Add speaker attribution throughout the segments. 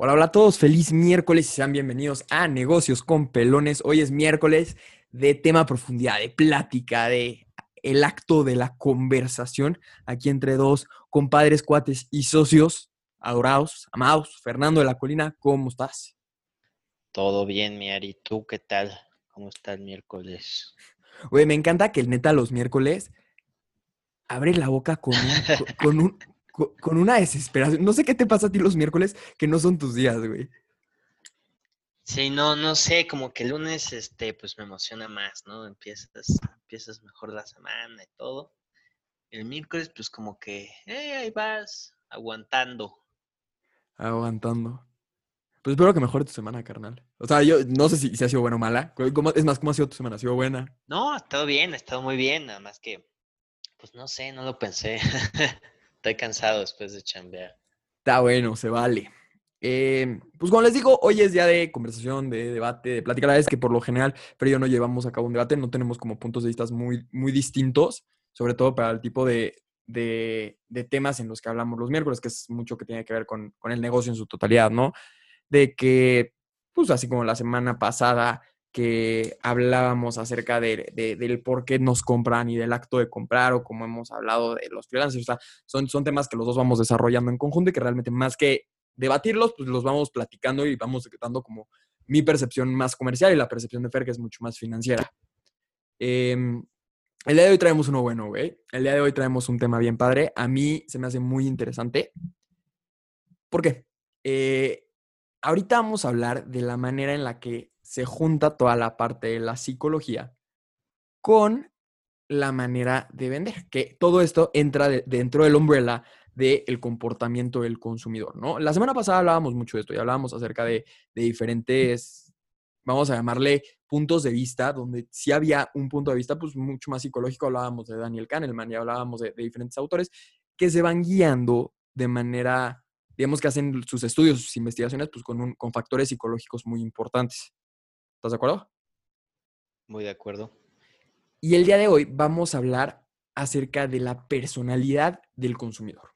Speaker 1: Hola, hola a todos, feliz miércoles y sean bienvenidos a Negocios con Pelones. Hoy es miércoles de tema profundidad, de plática, de el acto de la conversación aquí entre dos compadres, cuates y socios adorados, amados. Fernando de la Colina, ¿cómo estás?
Speaker 2: Todo bien, mi Ari. ¿Tú qué tal? ¿Cómo está el miércoles?
Speaker 1: Güey, me encanta que el neta los miércoles abre la boca con con un, con una desesperación. No sé qué te pasa a ti los miércoles que no son tus días, güey.
Speaker 2: Sí, no, no sé, como que el lunes, este, pues me emociona más, ¿no? Empiezas, empiezas mejor la semana y todo. El miércoles, pues como que, eh, ahí vas, aguantando.
Speaker 1: Aguantando. Pues espero que mejore tu semana, carnal. O sea, yo no sé si, si ha sido buena o mala. es más, ¿cómo ha sido tu semana? ¿Ha sido buena?
Speaker 2: No, ha estado bien, ha estado muy bien, nada más que, pues no sé, no lo pensé. Estoy cansado después de chambear.
Speaker 1: Está bueno, se vale. Eh, pues como les digo, hoy es día de conversación, de debate, de plática. La verdad es que por lo general, pero yo no llevamos a cabo un debate, no tenemos como puntos de vista muy, muy distintos, sobre todo para el tipo de, de, temas en los que hablamos los miércoles, que es mucho que tiene que ver con, con el negocio en su totalidad, ¿no? De que, pues así como la semana pasada que hablábamos acerca de, del por qué nos compran y del acto de comprar o como hemos hablado de los freelancers. Son, son temas que los dos vamos desarrollando en conjunto y que realmente más que debatirlos, pues los vamos platicando y vamos dando como mi percepción más comercial y la percepción de Fer que es mucho más financiera. Em, el día de hoy traemos uno bueno, güey. El día de hoy traemos un tema bien padre. A mí se me hace muy interesante. ¿Por qué? Eh, ahorita vamos a hablar de la manera en la que se junta toda la parte de la psicología con la manera de vender, que todo esto entra dentro del umbrella del comportamiento del consumidor, ¿no? La semana pasada hablábamos mucho de esto y hablábamos acerca de, diferentes, vamos a llamarle puntos de vista, donde si había un punto de vista pues mucho más psicológico, hablábamos de Daniel Kahneman y hablábamos de, de diferentes autores que se van guiando de manera, digamos que hacen sus estudios, sus investigaciones, pues con, con factores psicológicos muy importantes. ¿Estás de acuerdo?
Speaker 2: Muy de acuerdo.
Speaker 1: Y el día de hoy vamos a hablar acerca de la personalidad del consumidor.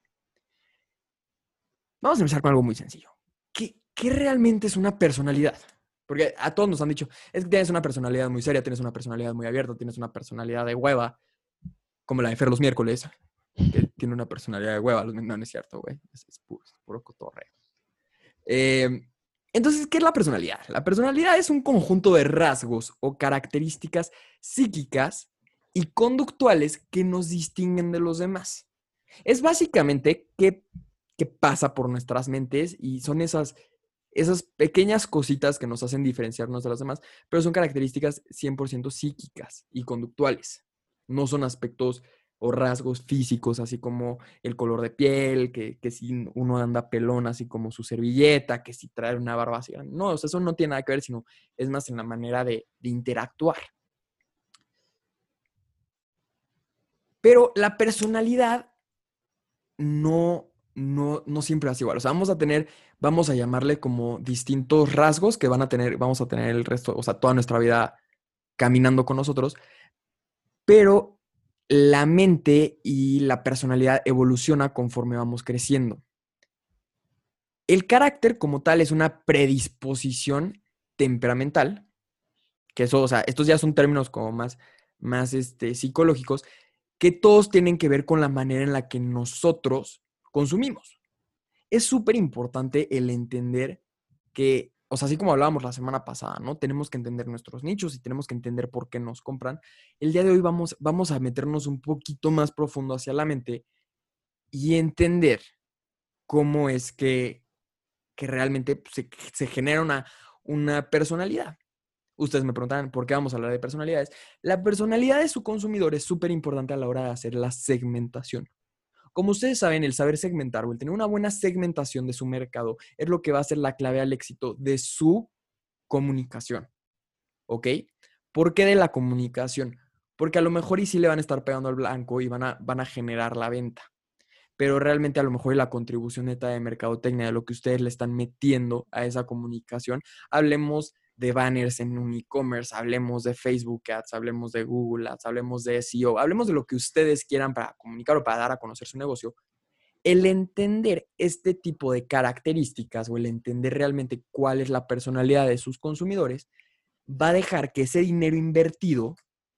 Speaker 1: Vamos a empezar con algo muy sencillo. ¿Qué, realmente es una personalidad? Porque a todos nos han dicho, es que tienes una personalidad muy seria, tienes una personalidad muy abierta, tienes una personalidad de hueva, como la de Fer los miércoles, que tiene una personalidad de hueva. No, no es cierto, güey. Es, puro, es puro cotorreo. Eh, entonces, ¿qué es la personalidad? La personalidad es un conjunto de rasgos o características psíquicas y conductuales que nos distinguen de los demás. Es básicamente qué, pasa por nuestras mentes y son esas, esas pequeñas cositas que nos hacen diferenciarnos de las demás, pero son características 100% psíquicas y conductuales. No son aspectos o rasgos físicos, así como el color de piel, que, si uno anda pelón, así como su servilleta, que si trae una barba así. No, eso no tiene nada que ver, sino es más en la manera de, interactuar. Pero la personalidad no, no, no siempre es igual. O sea, vamos a tener, vamos a llamarle como distintos rasgos que van a tener, vamos a tener el resto, o sea, toda nuestra vida caminando con nosotros, pero la mente y la personalidad evoluciona conforme vamos creciendo. El carácter como tal es una predisposición temperamental, que eso, o sea, estos ya son términos como más, más este, psicológicos, que todos tienen que ver con la manera en la que nosotros consumimos. Es súper importante el entender que o sea, así como hablábamos la semana pasada, ¿no? Tenemos que entender nuestros nichos y tenemos que entender por qué nos compran. El día de hoy vamos, vamos a meternos un poquito más profundo hacia la mente y entender cómo es que, que realmente se, se genera una, una personalidad. Ustedes me preguntan por qué vamos a hablar de personalidades. La personalidad de su consumidor es súper importante a la hora de hacer la segmentación. Como ustedes saben, el saber segmentar o el tener una buena segmentación de su mercado es lo que va a ser la clave al éxito de su comunicación. ¿Ok? ¿Por qué de la comunicación? Porque a lo mejor y sí le van a estar pegando al blanco y van a, van a generar la venta. Pero realmente a lo mejor y la contribución neta de mercadotecnia, de lo que ustedes le están metiendo a esa comunicación, hablemos de banners en un e-commerce, hablemos de Facebook Ads, hablemos de Google Ads, hablemos de SEO, hablemos de lo que ustedes quieran para comunicar o para dar a conocer su negocio. el entender este tipo de características o el entender realmente cuál es la personalidad de sus consumidores va a dejar que ese dinero invertido,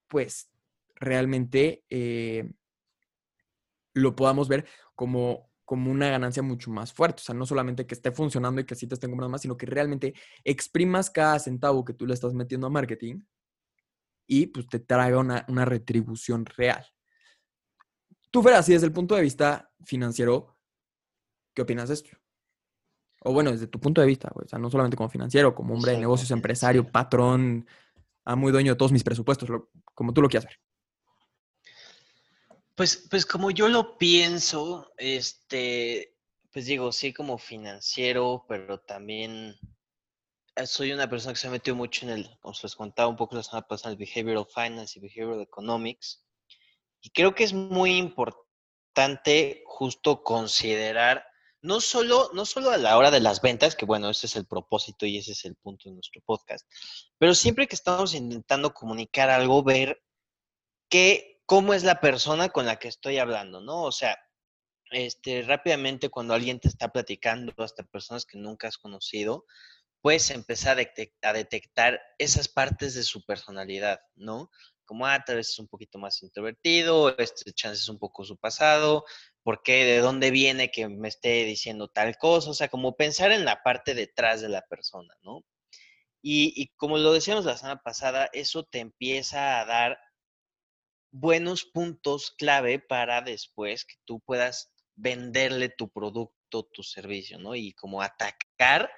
Speaker 1: pues realmente eh, lo podamos ver como, como una ganancia mucho más fuerte. O sea, no solamente que esté funcionando y que sí te estén comprando más, sino que realmente exprimas cada centavo que tú le estás metiendo a marketing y pues te traiga una, una retribución real. Tú, Fer, así desde el punto de vista financiero, ¿qué opinas de esto? O bueno, desde tu punto de vista, o sea, no solamente como financiero, como hombre de negocios, empresario, patrón, amo y dueño de todos mis presupuestos, como tú lo quieras ver.
Speaker 2: Pues, pues como yo lo pienso, este, pues digo, sí como financiero, pero también eh, soy una persona que se ha metido mucho en el, como se les contaba un poco la semana pasada, el behavioral finance y behavioral economics. Y creo que es muy importante justo considerar, no solo, no solo a la hora de las ventas, que bueno, ese es el propósito y ese es el punto de nuestro podcast, pero siempre que estamos intentando comunicar algo, ver qué cómo es la persona con la que estoy hablando, ¿no? O sea, este, rápidamente cuando alguien te está platicando, hasta personas que nunca has conocido, puedes empezar a, detectar esas partes de su personalidad, ¿no? Como, ah, tal vez es un poquito más introvertido, este chance es un poco su pasado, ¿por qué? ¿De dónde viene que me esté diciendo tal cosa? O sea, como pensar en la parte detrás de la persona, ¿no? Y, y como lo decíamos la semana pasada, eso te empieza a dar buenos puntos clave para después que tú puedas venderle tu producto, tu servicio, ¿no? Y como atacar,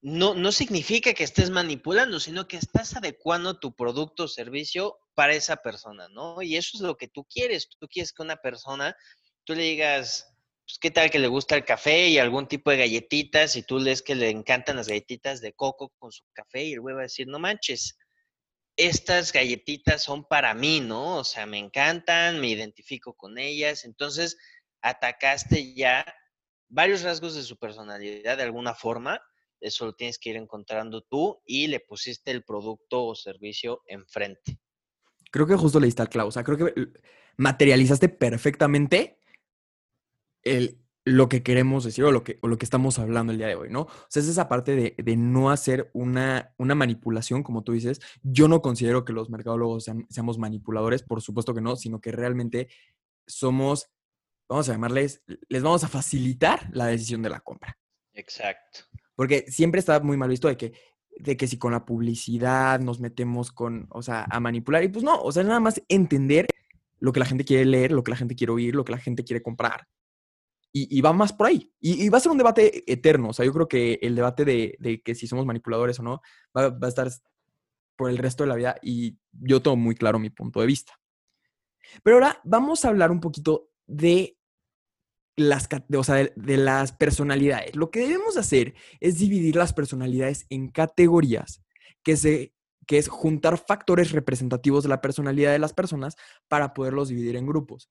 Speaker 2: no, no significa que estés manipulando, sino que estás adecuando tu producto o servicio para esa persona, ¿no? Y eso es lo que tú quieres. Tú quieres que una persona, tú le digas, pues, ¿qué tal que le gusta el café y algún tipo de galletitas? Y tú lees que le encantan las galletitas de coco con su café y el güey va a decir, no manches, estas galletitas son para mí, ¿no? O sea, me encantan, me identifico con ellas. Entonces, atacaste ya varios rasgos de su personalidad de alguna forma. Eso lo tienes que ir encontrando tú y le pusiste el producto o servicio enfrente.
Speaker 1: Creo que justo le diste al clavo. O sea, creo que materializaste perfectamente el, lo que queremos decir o lo que, o lo que estamos hablando el día de hoy, ¿no? O sea, es esa parte de, no hacer una, una, manipulación, como tú dices. Yo no considero que los mercadólogos seamos manipuladores, por supuesto que no, sino que realmente somos, vamos a llamarles, les vamos a facilitar la decisión de la compra.
Speaker 2: Exacto.
Speaker 1: Porque siempre está muy mal visto de que, de que si con la publicidad nos metemos con, o sea, a manipular. Y pues no, o sea, nada más entender lo que la gente quiere leer, lo que la gente quiere oír, lo que la gente quiere comprar y, va más por ahí. Y, va a ser un debate eterno. O sea, yo creo que el debate de, que si somos manipuladores o no va, a estar por el resto de la vida y yo tengo muy claro mi punto de vista. Pero ahora vamos a hablar un poquito de las, de las personalidades. Lo que debemos hacer es dividir las personalidades en categorías, que, se, que es juntar factores representativos de la personalidad de las personas para poderlos dividir en grupos.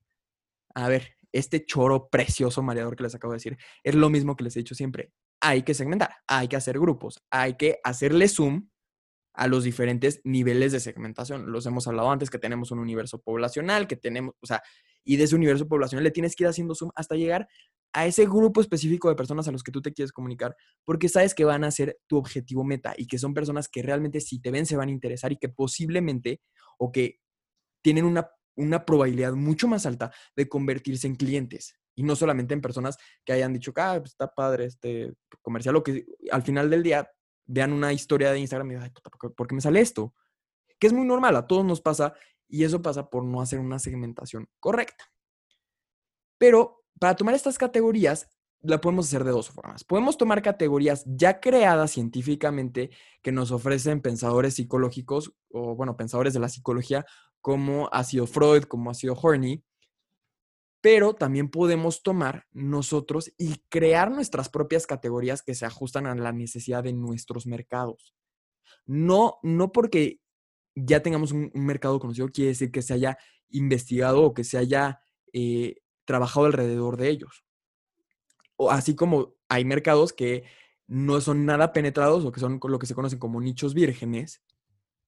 Speaker 1: A ver, este choro precioso mareador que les acabo de decir, es lo mismo que les he dicho siempre. Hay que segmentar, hay que hacer grupos, hay que hacerle zoom a los diferentes niveles de segmentación. Los hemos hablado antes, que tenemos un universo poblacional, que tenemos, o sea, y de ese universo poblacional le tienes que ir haciendo zoom hasta llegar a ese grupo específico de personas a los que tú te quieres comunicar, porque sabes que van a ser tu objetivo meta y que son personas que realmente si te ven se van a interesar y que posiblemente o que tienen una una probabilidad mucho más alta de convertirse en clientes y no solamente en personas que hayan dicho, ah, pues, está padre este comercial, o que al final del día vean una historia de Instagram y digan, ¿por qué me sale esto? Que es muy normal, a todos nos pasa y eso pasa por no hacer una segmentación correcta. Pero para tomar estas categorías, la podemos hacer de dos formas. Podemos tomar categorías ya creadas científicamente que nos ofrecen pensadores psicológicos o, bueno, pensadores de la psicología como ha sido Freud, como ha sido Horney, pero también podemos tomar nosotros y crear nuestras propias categorías que se ajustan a la necesidad de nuestros mercados. No, no porque ya tengamos un, mercado conocido quiere decir que se haya investigado o que se haya eh, trabajado alrededor de ellos así como hay mercados que no son nada penetrados o que son lo que se conocen como nichos vírgenes,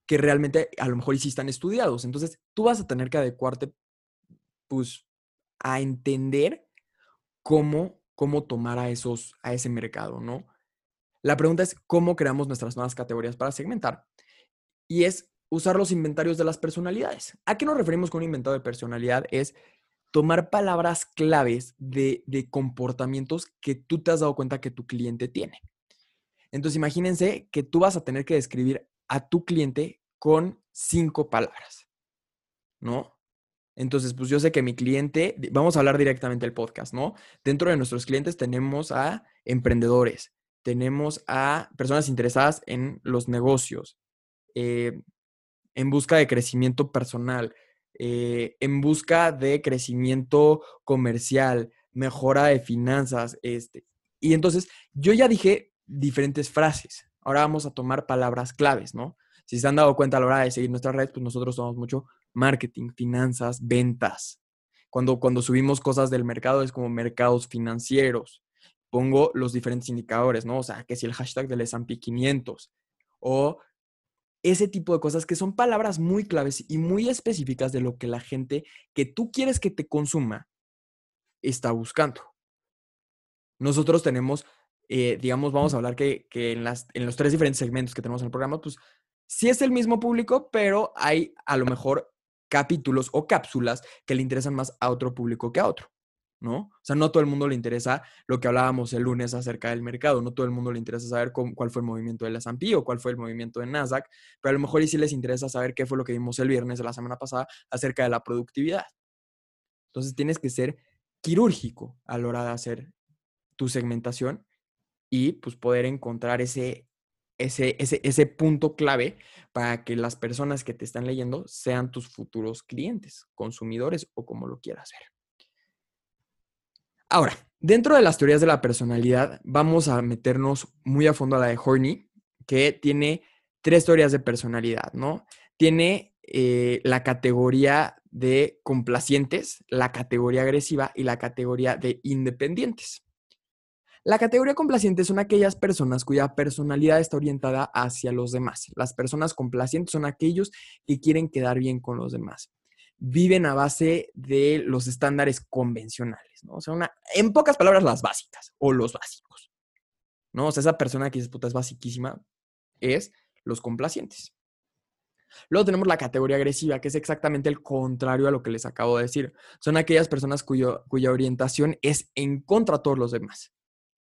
Speaker 1: que realmente a lo mejor sí están estudiados. Entonces, tú vas a tener que adecuarte, pues, a entender cómo, cómo tomar a, esos, a ese mercado, ¿no? La pregunta es cómo creamos nuestras nuevas categorías para segmentar. Y es usar los inventarios de las personalidades. ¿A qué nos referimos con un inventario de personalidad? Es tomar palabras claves de, de, comportamientos que tú te has dado cuenta que tu cliente tiene. Entonces, imagínense que tú vas a tener que describir a tu cliente con cinco palabras, ¿no? Entonces, pues yo sé que mi cliente, vamos a hablar directamente del podcast, ¿no? Dentro de nuestros clientes tenemos a emprendedores, tenemos a personas interesadas en los negocios, eh, en busca de crecimiento personal, eh, en busca de crecimiento comercial, mejora de finanzas, este. Y entonces, yo ya dije diferentes frases. Ahora vamos a tomar palabras claves, ¿no? Si se han dado cuenta a la hora de seguir nuestra red, pues nosotros somos mucho marketing, finanzas, ventas. Cuando, cuando subimos cosas del mercado es como mercados financieros. Pongo los diferentes indicadores, ¿no? O sea, que si el hashtag del S&P 500 o ese tipo de cosas que son palabras muy claves y muy específicas de lo que la gente que tú quieres que te consuma está buscando. Nosotros tenemos, eh, digamos, vamos a hablar que, que en, las, en los tres diferentes segmentos que tenemos en el programa, pues sí es el mismo público, pero hay a lo mejor capítulos o cápsulas que le interesan más a otro público que a otro, ¿no? O sea, no a todo el mundo le interesa lo que hablábamos el lunes acerca del mercado, no todo el mundo le interesa saber cuál fue el movimiento del S&P o cuál fue el movimiento de Nasdaq, pero a lo mejor sí les interesa saber qué fue lo que vimos el viernes de la semana pasada acerca de la productividad. Entonces tienes que ser quirúrgico a la hora de hacer tu segmentación y pues poder encontrar ese ese, ese, ese punto clave para que las personas que te están leyendo sean tus futuros clientes, consumidores o como lo quieras ver. Ahora, dentro de las teorías de la personalidad, vamos a meternos muy a fondo a la de Horney, que tiene tres teorías de personalidad, ¿no? Tiene eh, la categoría de complacientes, la categoría agresiva y la categoría de independientes. La categoría complaciente son aquellas personas cuya personalidad está orientada hacia los demás. Las personas complacientes son aquellos que quieren quedar bien con los demás. Viven a base de los estándares convencionales. O sea, en pocas palabras, las básicas o los básicos, ¿no? O sea, esa persona que dices, puta, es basiquísima, es los complacientes. Luego tenemos la categoría agresiva, que es exactamente el contrario a lo que les acabo de decir. Son aquellas personas cuya orientación es en contra de todos los demás.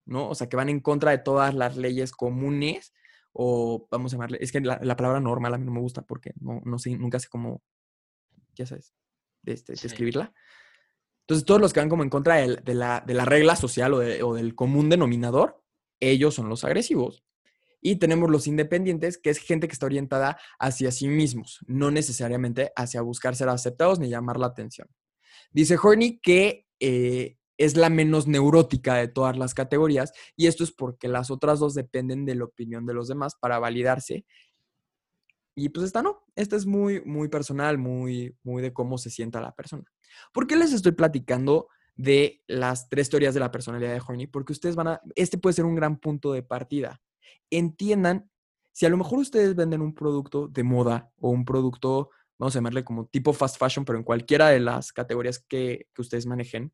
Speaker 1: ¿No? O sea, que van en contra de todas las leyes comunes o vamos a llamarle, es que la, palabra normal a mí no me gusta porque no, no sé, nunca sé cómo, ya sabes, de, este, escribirla. Entonces, todos los que van como en contra de, la, regla social o, o del común denominador, ellos son los agresivos. Y tenemos los independientes, que es gente que está orientada hacia sí mismos, no necesariamente hacia buscar ser aceptados ni llamar la atención. Dice Horney que eh, es la menos neurótica de todas las categorías y esto es porque las otras dos dependen de la opinión de los demás para validarse. Y pues esta no, esta es muy, muy personal, muy, muy de cómo se sienta la persona. ¿Por qué les estoy platicando de las tres teorías de la personalidad de Horney? Porque ustedes van a, este puede ser un gran punto de partida. Entiendan, si a lo mejor ustedes venden un producto de moda o un producto, vamos a llamarle como tipo fast fashion, pero en cualquiera de las categorías que, que ustedes manejen,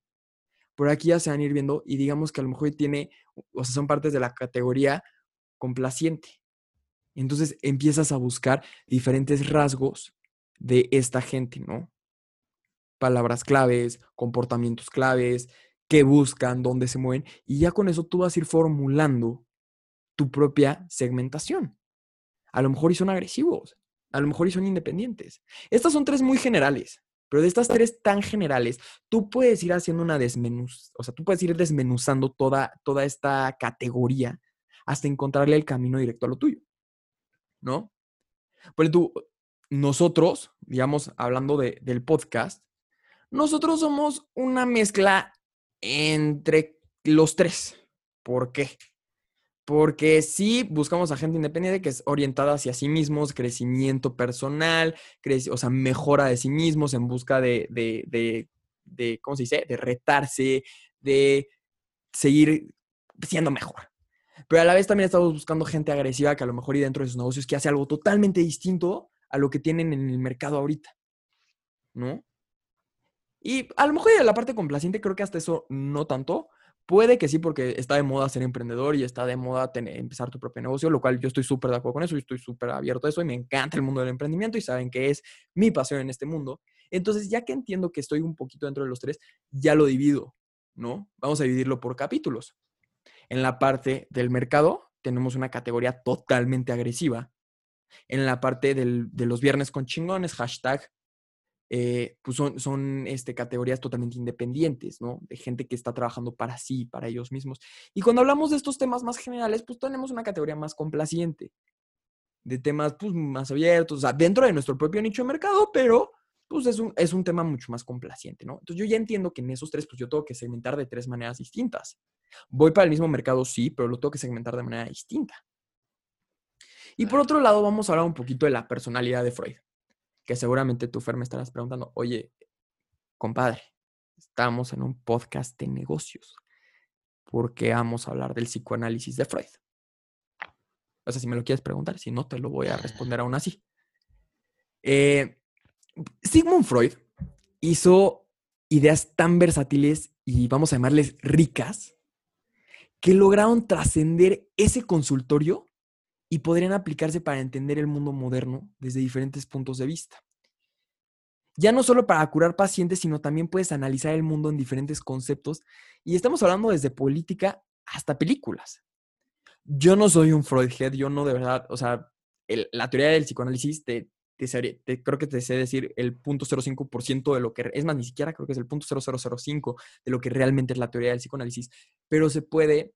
Speaker 1: por aquí ya se van a ir viendo y digamos que a lo mejor tiene, o sea, son partes de la categoría complaciente. Entonces empiezas a buscar diferentes rasgos de esta gente, ¿no? Palabras claves, comportamientos claves, qué buscan, dónde se mueven, y ya con eso tú vas a ir formulando tu propia segmentación. A lo mejor y son agresivos, a lo mejor y son independientes. Estas son tres muy generales. Pero de estas tres tan generales, tú puedes ir haciendo una desmenuz, o sea, tú puedes ir desmenuzando toda, toda esta categoría hasta encontrarle el camino directo a lo tuyo, ¿no? Pues tú, nosotros, digamos, hablando del podcast, nosotros somos una mezcla entre los tres. ¿Por qué? Porque sí buscamos a gente independiente que es orientada hacia sí mismos, crecimiento personal, o sea, mejora de sí mismos en busca de, de, de, ¿cómo se dice? De retarse, de seguir siendo mejor. Pero a la vez también estamos buscando gente agresiva que a lo mejor y dentro de sus negocios que hace algo totalmente distinto a lo que tienen en el mercado ahorita. ¿No? Y a lo mejor de la parte complaciente creo que hasta eso no tanto. Puede que sí, porque está de moda ser emprendedor y está de moda empezar tu propio negocio, lo cual yo estoy súper de acuerdo con eso, y estoy súper abierto a eso y me encanta el mundo del emprendimiento y saben que es mi pasión en este mundo. Entonces, ya que entiendo que estoy un poquito dentro de los tres, ya lo divido, ¿no? Vamos a dividirlo por capítulos. En la parte del mercado tenemos una categoría totalmente agresiva. En la parte de los viernes con chingones, hashtag eh, pues son, son este, categorías totalmente independientes, ¿no? De gente que está trabajando para sí, para ellos mismos. Y cuando hablamos de estos temas más generales, pues tenemos una categoría más complaciente, de temas pues, más abiertos, o sea, dentro de nuestro propio nicho de mercado, pero pues es un, es un tema mucho más complaciente, ¿no? Entonces yo ya entiendo que en esos tres, pues yo tengo que segmentar de tres maneras distintas. Voy para el mismo mercado, sí, pero lo tengo que segmentar de manera distinta. Y por otro lado, vamos a hablar un poquito de la personalidad de Freud que seguramente tú, Fer, me estarás preguntando, oye, compadre, estamos en un podcast de negocios. ¿Por qué vamos a hablar del psicoanálisis de Freud? O sea, si me lo quieres preguntar, si no, te lo voy a responder aún así. Eh, Sigmund Freud hizo ideas tan versátiles y vamos a llamarles ricas, que lograron trascender ese consultorio y podrían aplicarse para entender el mundo moderno desde diferentes puntos de vista. Ya no solo para curar pacientes, sino también puedes analizar el mundo en diferentes conceptos y estamos hablando desde política hasta películas. Yo no soy un Freudhead, yo no de verdad, o sea, la teoría del psicoanálisis te, creo que te sé decir el 0.05% de lo que, es más, ni siquiera creo que es el 0.0005 de lo que realmente es la teoría del psicoanálisis, pero se puede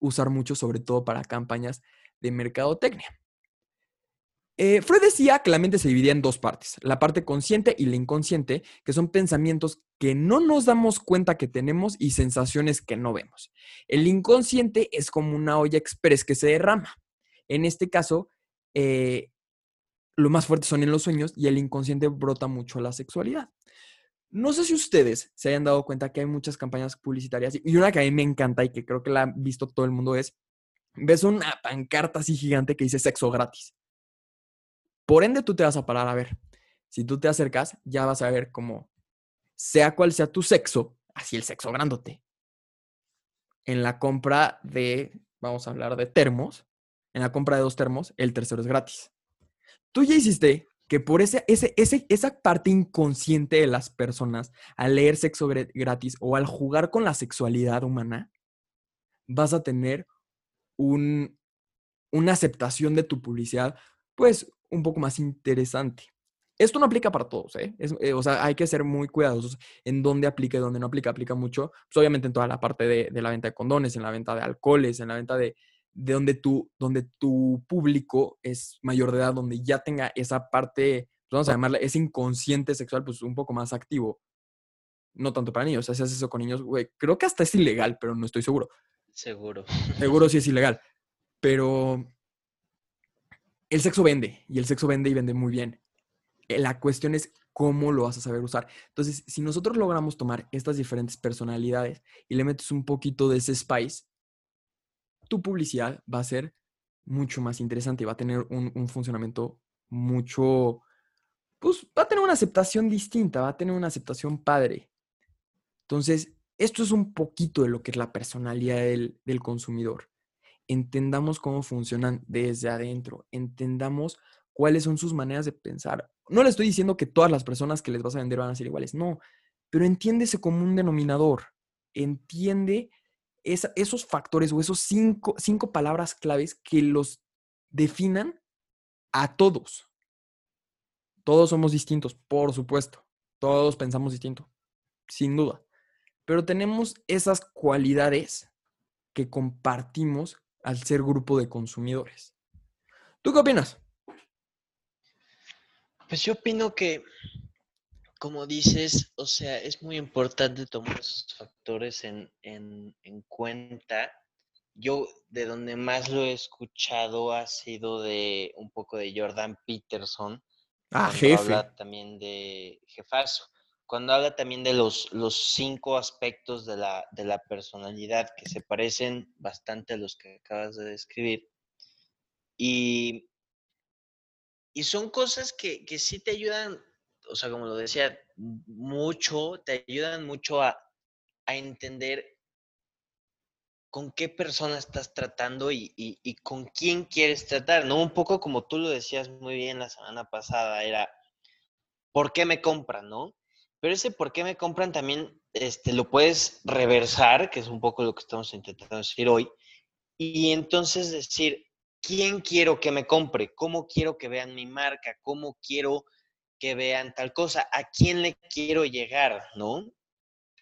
Speaker 1: usar mucho sobre todo para campañas de mercadotecnia. Eh, Freud decía que la mente se dividía en dos partes, la parte consciente y la inconsciente, que son pensamientos que no nos damos cuenta que tenemos y sensaciones que no vemos. El inconsciente es como una olla express que se derrama. En este caso, eh, lo más fuerte son en los sueños y el inconsciente brota mucho a la sexualidad. No sé si ustedes se hayan dado cuenta que hay muchas campañas publicitarias y una que a mí me encanta y que creo que la ha visto todo el mundo es ves una pancarta así gigante que dice sexo gratis. Por ende, tú te vas a parar a ver. Si tú te acercas, ya vas a ver cómo, sea cual sea tu sexo, así el sexo grándote. En la compra de, vamos a hablar de termos, en la compra de dos termos, el tercero es gratis. Tú ya hiciste que por ese, ese, ese, esa parte inconsciente de las personas, al leer sexo gratis o al jugar con la sexualidad humana, vas a tener una aceptación de tu publicidad, pues un poco más interesante. Esto no aplica para todos, ¿eh? ¿eh? o sea, hay que ser muy cuidadosos en dónde aplica y dónde no aplica. Aplica mucho, pues obviamente en toda la parte de, la venta de condones, en la venta de alcoholes, en la venta de, de donde, tu, donde tu público es mayor de edad, donde ya tenga esa parte, pues vamos a llamarla, ese inconsciente sexual, pues un poco más activo. No tanto para niños, o sea, si haces eso con niños, güey, creo que hasta es ilegal, pero no estoy seguro.
Speaker 2: Seguro.
Speaker 1: Seguro sí es ilegal. Pero el sexo vende y el sexo vende y vende muy bien. Eh, la cuestión es cómo lo vas a saber usar. Entonces, si nosotros logramos tomar estas diferentes personalidades y le metes un poquito de ese spice, tu publicidad va a ser mucho más interesante y va a tener un, un funcionamiento mucho, pues va a tener una aceptación distinta, va a tener una aceptación padre. Entonces, esto es un poquito de lo que es la personalidad del, consumidor. Entendamos cómo funcionan desde adentro, entendamos cuáles son sus maneras de pensar. No le estoy diciendo que todas las personas que les vas a vender van a ser iguales, no, pero entiende ese común denominador, entiende esos factores o esos cinco, cinco palabras claves que los definan a todos. Todos somos distintos, por supuesto. Todos pensamos distinto, sin duda pero tenemos esas cualidades que compartimos al ser grupo de consumidores. ¿Tú qué opinas?
Speaker 2: Pues yo opino que, como dices, o sea, es muy importante tomar esos factores en, cuenta. Yo de donde más lo he escuchado ha sido de un poco de Jordan Peterson.
Speaker 1: Ah, jefe.
Speaker 2: también de jefazo cuando habla también de los, los cinco aspectos de la, de la, personalidad que se parecen bastante a los que acabas de describir. Y, y son cosas que, que sí te ayudan, o sea, como lo decía, mucho, te ayudan mucho a, a entender con qué persona estás tratando y, y, con quién quieres tratar, ¿no? Un poco como tú lo decías muy bien la semana pasada, era, ¿por qué me compran, no? Pero ese por qué me compran también este, lo puedes reversar, que es un poco lo que estamos intentando decir hoy, y entonces decir, ¿quién quiero que me compre? ¿Cómo quiero que vean mi marca? ¿Cómo quiero que vean tal cosa? ¿A quién le quiero llegar, no?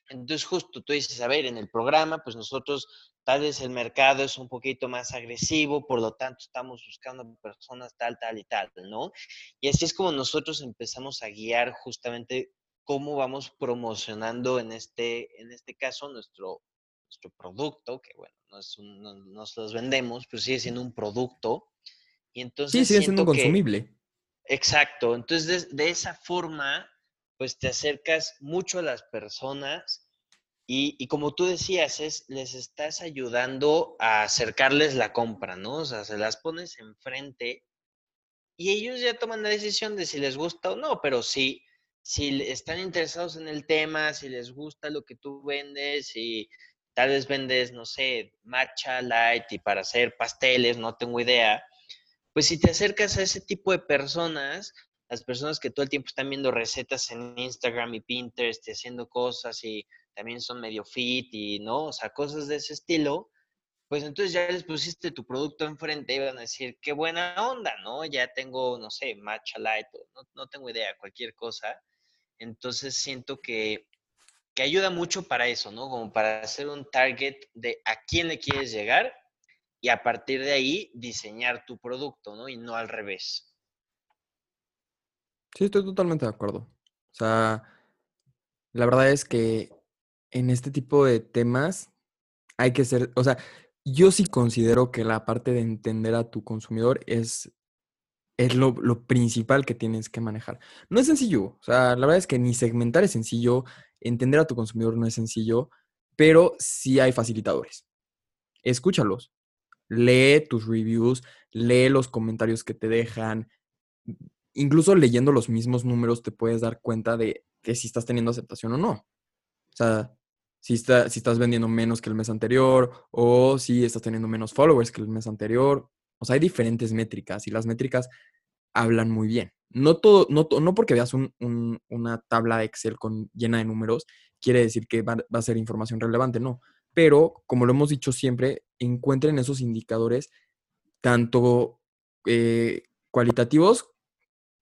Speaker 2: Entonces justo tú dices, a ver, en el programa, pues nosotros tal vez el mercado es un poquito más agresivo, por lo tanto estamos buscando personas tal, tal y tal, ¿no? Y así es como nosotros empezamos a guiar justamente cómo vamos promocionando en este, en este caso nuestro, nuestro producto, que bueno, no, es no, nos los vendemos, pero sigue siendo un producto. Y entonces
Speaker 1: sí, sigue siendo consumible.
Speaker 2: Exacto, entonces de, esa forma, pues te acercas mucho a las personas y, como tú decías, es, les estás ayudando a acercarles la compra, ¿no? O sea, se las pones enfrente y ellos ya toman la decisión de si les gusta o no, pero si, si están interesados en el tema, si les gusta lo que tú vendes y tal vez vendes, no sé, matcha light y para hacer pasteles, no tengo idea, pues si te acercas a ese tipo de personas, las personas que todo el tiempo están viendo recetas en Instagram y Pinterest y haciendo cosas y también son medio fit y, ¿no? O sea, cosas de ese estilo, pues entonces ya les pusiste tu producto enfrente y van a decir, qué buena onda, ¿no? Ya tengo, no sé, matcha light, no, no tengo idea, cualquier cosa. Entonces siento que, que ayuda mucho para eso, ¿no? Como para hacer un target de a quién le quieres llegar y a partir de ahí diseñar tu producto, ¿no? Y no al revés.
Speaker 1: Sí, estoy totalmente de acuerdo. O sea, la verdad es que en este tipo de temas hay que ser, o sea, yo sí considero que la parte de entender a tu consumidor es, es lo, principal que tienes que manejar. No es sencillo, o sea, la verdad es que ni segmentar es sencillo, entender a tu consumidor no es sencillo, pero sí hay facilitadores. Escúchalos, lee tus reviews, lee los comentarios que te dejan. Incluso leyendo los mismos números te puedes dar cuenta de que si estás teniendo aceptación o no. O sea, si, si estás vendiendo menos que el mes anterior o si estás teniendo menos followers que el mes anterior. O sea, hay diferentes métricas y las métricas hablan muy bien. No, todo, no, no porque veas una tabla de Excel con, llena de números, quiere decir que va, a ser información relevante, no. Pero, como lo hemos dicho siempre, encuentren esos indicadores tanto eh, cualitativos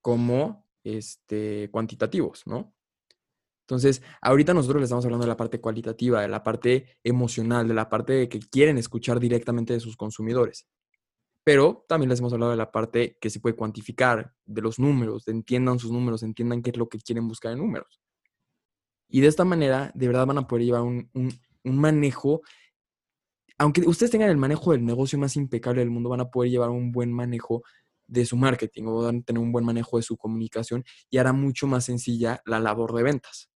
Speaker 1: como este, cuantitativos, ¿no? Entonces, ahorita nosotros les estamos hablando de la parte cualitativa, de la parte emocional, de la parte de que quieren escuchar directamente de sus consumidores. Pero también les hemos hablado de la parte que se puede cuantificar, de los números, de entiendan sus números, entiendan qué es lo que quieren buscar en números. Y de esta manera, de verdad van a poder llevar un, un manejo, aunque ustedes tengan el manejo del negocio más impecable del mundo, van a poder llevar un buen manejo de su marketing o van a tener un buen manejo de su comunicación y hará mucho más sencilla la labor de ventas.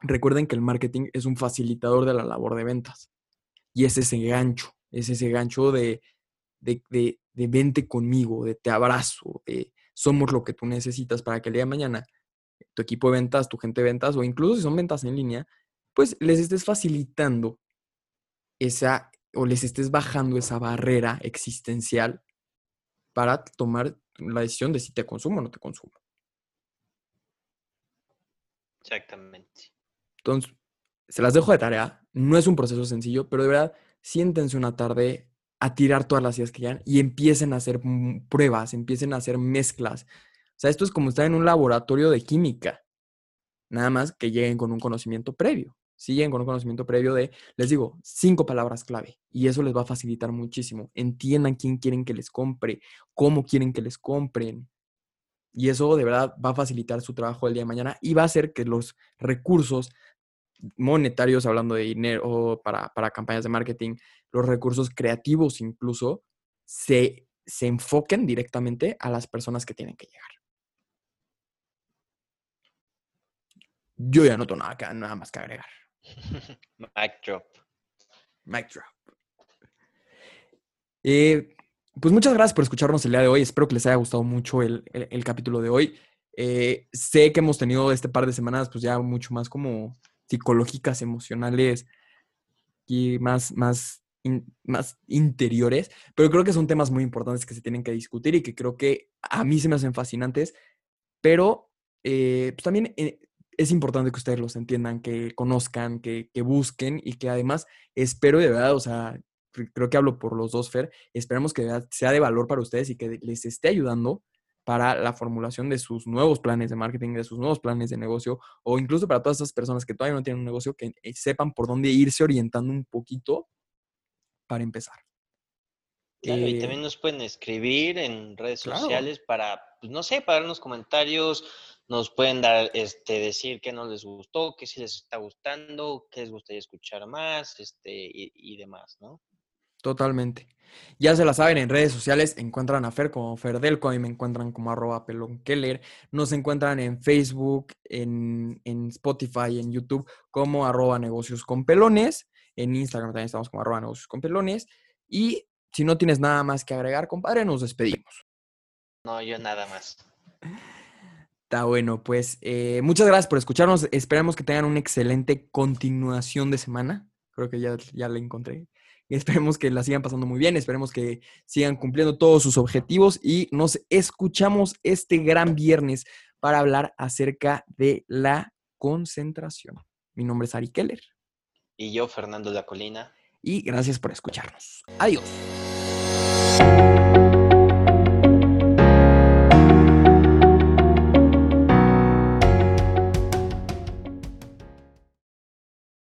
Speaker 1: Recuerden que el marketing es un facilitador de la labor de ventas. Y es ese gancho, es ese gancho de, de, de, vente conmigo, de te abrazo, de somos lo que tú necesitas para que el día de mañana tu equipo de ventas, tu gente de ventas o incluso si son ventas en línea, pues les estés facilitando esa o les estés bajando esa barrera existencial para tomar la decisión de si te consumo o no te consumo.
Speaker 2: Exactamente.
Speaker 1: Entonces, se las dejo de tarea. No es un proceso sencillo, pero de verdad, siéntense una tarde a tirar todas las ideas que quieran y empiecen a hacer pruebas, empiecen a hacer mezclas. O sea, esto es como estar en un laboratorio de química. Nada más que lleguen con un conocimiento previo. Si lleguen con un conocimiento previo de, les digo, cinco palabras clave. Y eso les va a facilitar muchísimo. Entiendan quién quieren que les compre, cómo quieren que les compren. Y eso de verdad va a facilitar su trabajo el día de mañana y va a hacer que los recursos monetarios, hablando de dinero para, para campañas de marketing, los recursos creativos incluso, se, se enfoquen directamente a las personas que tienen que llegar. Yo ya no tengo nada, nada más que agregar.
Speaker 2: Mic drop.
Speaker 1: Mic drop. Eh, pues muchas gracias por escucharnos el día de hoy. Espero que les haya gustado mucho el, capítulo de hoy. Eh, sé que hemos tenido este par de semanas, pues ya mucho más como psicológicas, emocionales y más, más, más interiores, pero creo que son temas muy importantes que se tienen que discutir y que creo que a mí se me hacen fascinantes, pero eh, pues también es importante que ustedes los entiendan, que conozcan, que, que, busquen y que además espero de verdad, o sea, creo que hablo por los dos, Fer, esperamos que sea de valor para ustedes y que les esté ayudando para la formulación de sus nuevos planes de marketing, de sus nuevos planes de negocio, o incluso para todas esas personas que todavía no tienen un negocio, que eh, sepan por dónde irse orientando un poquito para empezar.
Speaker 2: Claro, y también nos pueden escribir en redes sociales para, pues, no sé, para darnos comentarios, nos pueden dar, este, decir qué no les gustó, qué sí les está gustando, qué les gustaría escuchar más, este, y, y demás, ¿no?
Speaker 1: Totalmente. Ya se la saben, en redes sociales encuentran a Fer como Ferdelco, a mí me encuentran como arroba pelonkeller, nos encuentran en Facebook, en, en, Spotify, en YouTube como arroba negocios con pelones, en Instagram también estamos como arroba negocios con pelones, y si no tienes nada más que agregar, compadre, nos despedimos.
Speaker 2: No, yo nada más.
Speaker 1: Está bueno, pues eh, muchas gracias por escucharnos, esperamos que tengan una excelente continuación de semana, creo que ya, ya la encontré. Esperemos que la sigan pasando muy bien, esperemos que sigan cumpliendo todos sus objetivos y nos escuchamos este gran viernes para hablar acerca de la concentración. Mi nombre es Ari Keller.
Speaker 2: Y yo, Fernando La Colina.
Speaker 1: Y gracias por escucharnos. Adiós.